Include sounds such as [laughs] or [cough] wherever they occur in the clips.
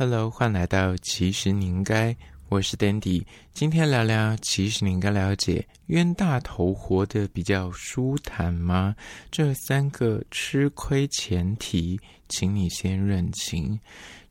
Hello，欢迎来到其实你应该，我是 Dandy，今天聊聊其实你应该了解，冤大头活得比较舒坦吗？这三个吃亏前提，请你先认清。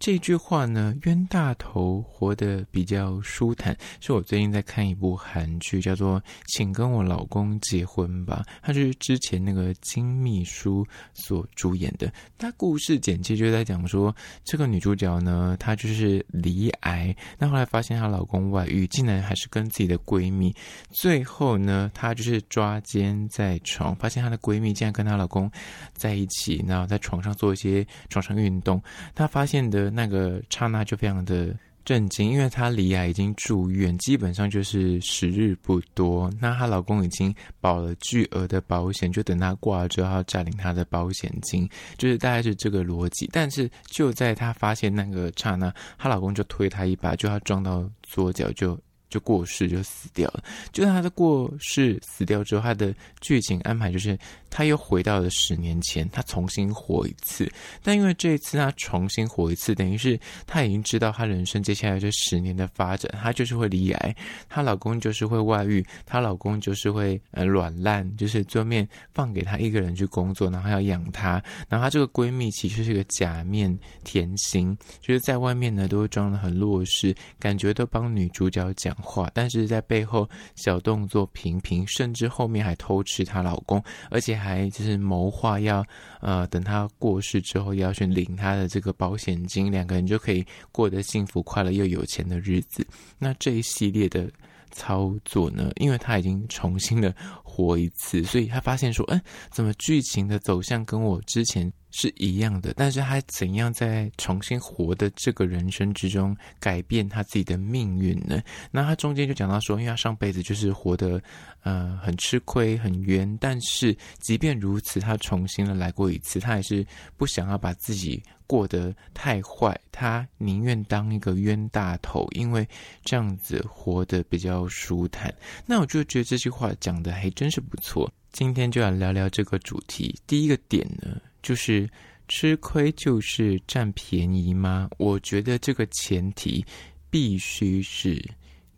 这句话呢，冤大头活得比较舒坦，是我最近在看一部韩剧，叫做《请跟我老公结婚吧》，它是之前那个金秘书所主演的。它故事简介就在讲说，这个女主角呢，她就是罹癌，那后来发现她老公外遇，竟然还是跟自己的闺蜜，最后后呢，她就是抓奸在床，发现她的闺蜜竟然跟她老公在一起，然后在床上做一些床上运动，她发现的。那个刹那就非常的震惊，因为她离癌已经住院，基本上就是时日不多。那她老公已经保了巨额的保险，就等她挂了之后要占领她的保险金，就是大概是这个逻辑。但是就在她发现那个刹那，她老公就推她一把，就要撞到左脚就。就过世就死掉了。就在他的过世死掉之后，他的剧情安排就是他又回到了十年前，他重新活一次。但因为这一次他重新活一次，等于是他已经知道他人生接下来这十年的发展，他就是会离癌，她老公就是会外遇，她老公就是会呃软烂，就是桌面放给她一个人去工作，然后要养她。然后她这个闺蜜其实是个假面甜心，就是在外面呢都会装的很弱势，感觉都帮女主角讲话，但是在背后小动作频频，甚至后面还偷吃她老公，而且还就是谋划要呃等她过世之后要去领她的这个保险金，两个人就可以过得幸福快乐又有钱的日子。那这一系列的操作呢，因为她已经重新的活一次，所以他发现说，嗯，怎么剧情的走向跟我之前是一样的，但是他怎样在重新活的这个人生之中改变他自己的命运呢？那他中间就讲到说，因为他上辈子就是活得呃很吃亏很冤，但是即便如此，他重新的来过一次，他还是不想要把自己过得太坏，他宁愿当一个冤大头，因为这样子活得比较舒坦。那我就觉得这句话讲的还真真是不错。今天就要聊聊这个主题，第一个点呢。就是吃亏就是占便宜吗？我觉得这个前提必须是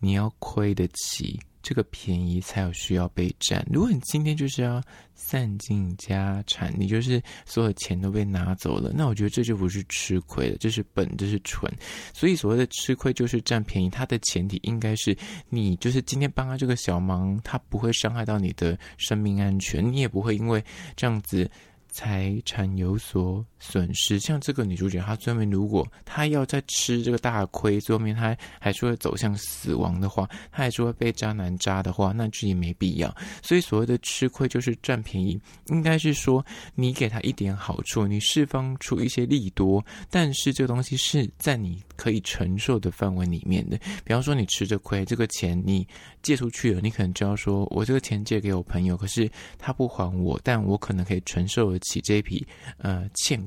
你要亏得起这个便宜，才有需要被占。如果你今天就是要散尽家产，你就是所有钱都被拿走了，那我觉得这就不是吃亏了，这是本，这是蠢。所以所谓的吃亏就是占便宜，它的前提应该是你就是今天帮他这个小忙，他不会伤害到你的生命安全，你也不会因为这样子。财产有所损失，像这个女主角，她最后面如果她要再吃这个大亏，最后面她还是会走向死亡的话，她还是会被渣男渣的话，那这也没必要。所以所谓的吃亏就是占便宜，应该是说你给她一点好处，你释放出一些利多，但是这个东西是在你可以承受的范围里面的。比方说你吃着亏，这个钱你借出去了，你可能就要说我这个钱借给我朋友，可是他不还我，但我可能可以承受得起这笔呃欠款，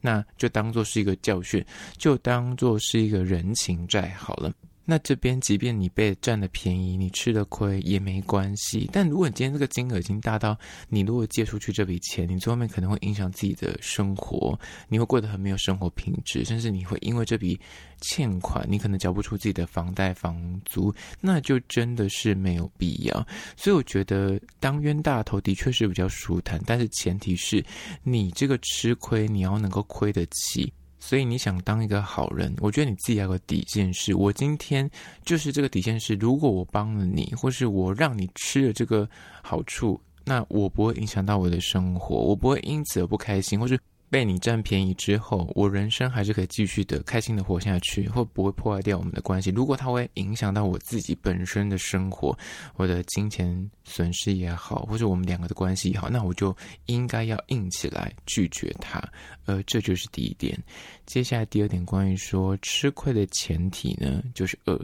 那就当做是一个教训，就当做是一个人情债好了。那这边，即便你被占了便宜，你吃了亏也没关系。但如果你今天这个金额已经大到，你如果借出去这笔钱，你最后面可能会影响自己的生活，你会过得很没有生活品质，甚至你会因为这笔欠款，你可能缴不出自己的房贷、房租，那就真的是没有必要。所以我觉得当冤大头的确是比较舒坦，但是前提是你这个吃亏，你要能够亏得起。所以你想当一个好人，我觉得你自己要有个底线是，我今天就是这个底线是，如果我帮了你，或是我让你吃了这个好处，那我不会影响到我的生活，我不会因此而不开心，或是。被你占便宜之后，我人生还是可以继续的开心的活下去，会不会破坏掉我们的关系？如果它会影响到我自己本身的生活，我的金钱损失也好，或者我们两个的关系也好，那我就应该要硬起来拒绝它。呃，这就是第一点。接下来第二点，关于说吃亏的前提呢，就是二，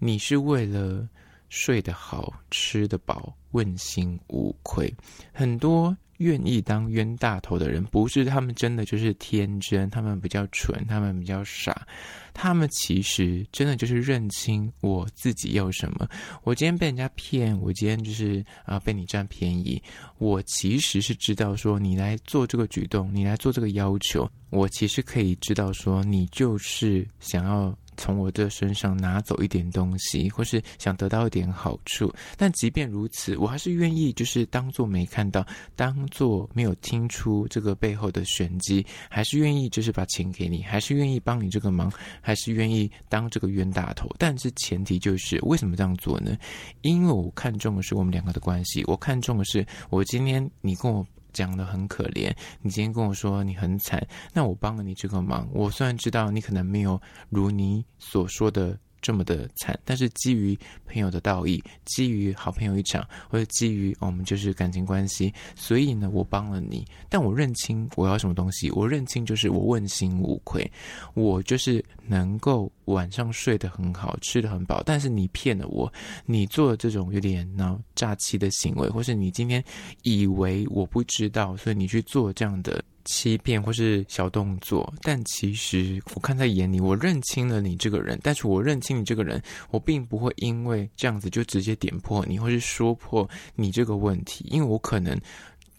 你是为了睡得好、吃得饱、问心无愧。很多愿意当冤大头的人，不是他们真的就是天真，他们比较蠢，他们比较傻，他们其实真的就是认清我自己要什么。我今天被人家骗，我今天就是啊、被你占便宜。我其实是知道说你来做这个举动，你来做这个要求，我其实可以知道说你就是想要。从我的身上拿走一点东西，或是想得到一点好处，但即便如此，我还是愿意就是当做没看到，当做没有听出这个背后的玄机，还是愿意就是把钱给你，还是愿意帮你这个忙，还是愿意当这个冤大头。但是前提就是为什么这样做呢？因为我看中的是我们两个的关系，我看中的是我今天你跟我。讲的很可怜，你今天跟我说你很惨，那我帮了你这个忙，我虽然知道你可能没有如你所说的。这么的惨，但是基于朋友的道义，基于好朋友一场，或者基于我们就是感情关系，所以呢，我帮了你。但我认清我要什么东西，我认清就是我问心无愧，我就是能够晚上睡得很好，吃得很饱。但是你骗了我，你做了这种有点闹诈欺的行为，或是你今天以为我不知道，所以你去做这样的。欺骗或是小动作，但其实我看在眼里，我认清了你这个人。但是我认清你这个人，我并不会因为这样子就直接点破你，或是说破你这个问题，因为我可能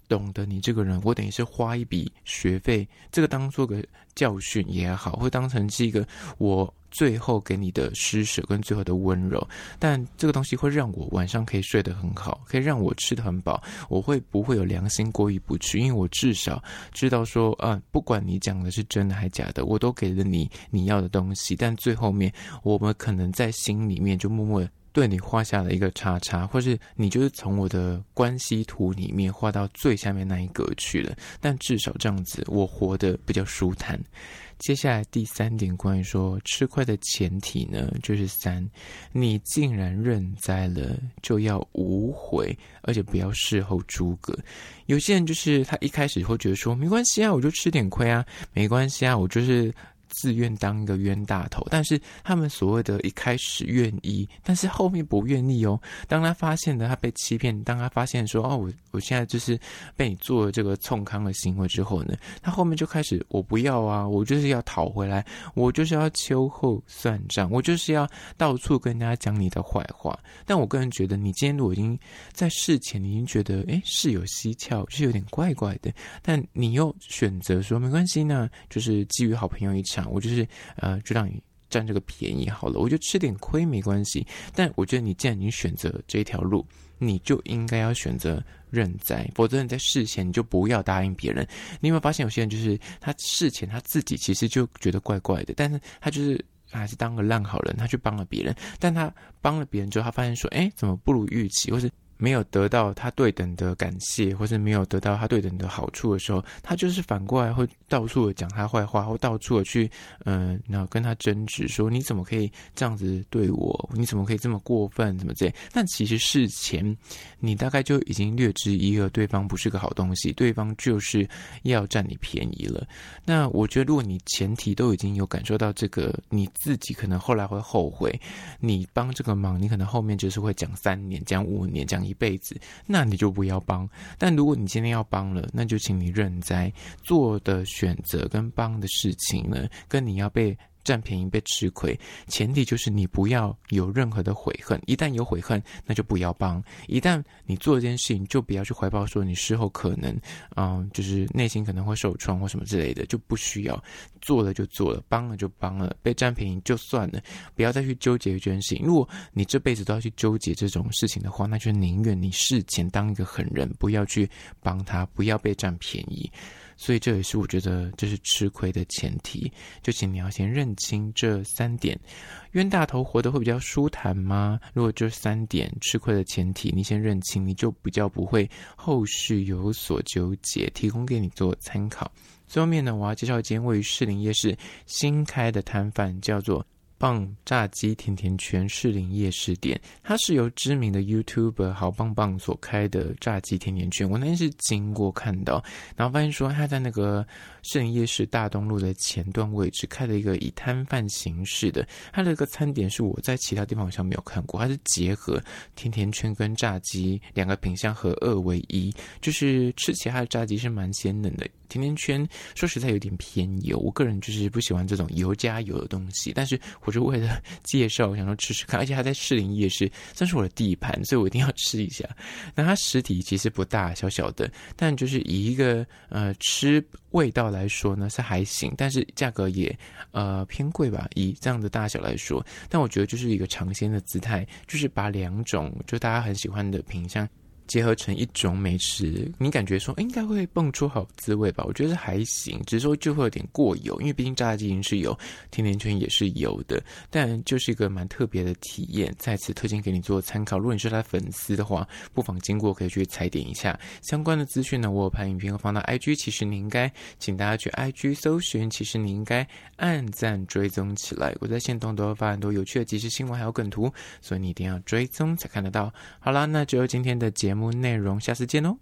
懂得你这个人，我等于是花一笔学费，这个当做个教训也好，会当成是一个我。最后给你的施舍跟最后的温柔，但这个东西会让我晚上可以睡得很好，可以让我吃得很饱。我会不会有良心过意不去？因为我至少知道说，啊，不管你讲的是真的还假的，我都给了你你要的东西。但最后面，我们可能在心里面就默默对你画下了一个叉叉，或是你就是从我的关系图里面画到最下面那一格去了。但至少这样子，我活得比较舒坦。接下来第三点，关于说吃亏的前提呢，就是三，你既然认栽了，就要无悔，而且不要事后诸葛。有些人就是他一开始会觉得说，没关系啊，我就吃点亏啊，没关系啊，我就是。自愿当一个冤大头，但是他们所谓的一开始愿意，但是后面不愿意哦。当他发现了他被欺骗，当他发现说哦，我我现在就是被你做了这个冲康的行为之后呢，他后面就开始我不要啊，我就是要讨回来，我就是要秋后算账，我就是要到处跟人家讲你的坏话。但我个人觉得，你今天如果已经在事前你已经觉得诶事有蹊跷，就是有点怪怪的，但你又选择说没关系呢，就是基于好朋友一场。我就是呃，就让你占这个便宜好了，我就吃点亏没关系。但我觉得你既然你选择这条路，你就应该要选择认栽，否则你在事前你就不要答应别人。你有没有发现有些人就是他事前他自己其实就觉得怪怪的，但是他就是还是当个烂好人，他去帮了别人，但他帮了别人之后，他发现说，哎，怎么不如预期，或是。没有得到他对等的感谢，或是没有得到他对等的好处的时候，他就是反过来会到处的讲他坏话，或到处的去，嗯，然后跟他争执，说你怎么可以这样子对我？你怎么可以这么过分？怎么这？但其实事前你大概就已经略知一二，对方不是个好东西，对方就是要占你便宜了。那我觉得，如果你前提都已经有感受到这个，你自己可能后来会后悔，你帮这个忙，你可能后面就是会讲三年，讲五年，讲。一辈子，那你就不要帮。但如果你今天要帮了，那就请你认栽。做的选择跟帮的事情呢，跟你要被。占便宜被吃亏，前提就是你不要有任何的悔恨。一旦有悔恨，那就不要帮。一旦你做这件事情，就不要去怀抱说你事后可能，嗯、就是内心可能会受创或什么之类的，就不需要。做了就做了，帮了就帮了，被占便宜就算了，不要再去纠结这件事情。如果你这辈子都要去纠结这种事情的话，那就宁愿你事前当一个狠人，不要去帮他，不要被占便宜。所以这也是我觉得这是吃亏的前提，就请你要先认清这三点。冤大头活得会比较舒坦吗？如果这三点吃亏的前提你先认清，你就比较不会后续有所纠结。提供给你做参考。最后面呢，我要介绍一间位于士林夜市新开的摊贩，叫做棒炸鸡甜甜圈士林夜市店，它是由知名的 YouTuber 好棒棒所开的炸鸡甜甜圈。我那天是经过看到，然后发现说他在那个士林夜市大东路的前段位置开了一个以摊贩形式的，它的一个餐点是我在其他地方好像没有看过，它是结合甜甜圈跟炸鸡两个品项合二为一，就是吃起来它的炸鸡是蛮鲜嫩的。甜甜圈说实在有点偏油，我个人就是不喜欢这种油加油的东西。但是我就为了介绍，想说吃吃看，而且它在士林夜市算是我的地盘，所以我一定要吃一下。那它实体其实不大，小小的，但就是以一个呃吃味道来说呢是还行，但是价格也呃偏贵吧，以这样的大小来说。但我觉得就是一个尝鲜的姿态，就是把两种就大家很喜欢的品相。结合成一种美食，你感觉说应该会蹦出好滋味吧？我觉得还行，只是说就会有点过油，因为毕竟炸鸡是油，甜甜圈也是油的，但就是一个蛮特别的体验，在此推荐给你做参考。如果你是他粉丝的话，不妨经过可以去踩点一下相关的资讯呢。我有拍影片放到 [laughs] IG，其实你应该请大家去 IG 搜寻，其实你应该按赞追踪起来。我在线动都会发很多有趣的即时新闻还有梗图，所以你一定要追踪才看得到。好啦，那只有今天的节目。节目内容，下次见哦。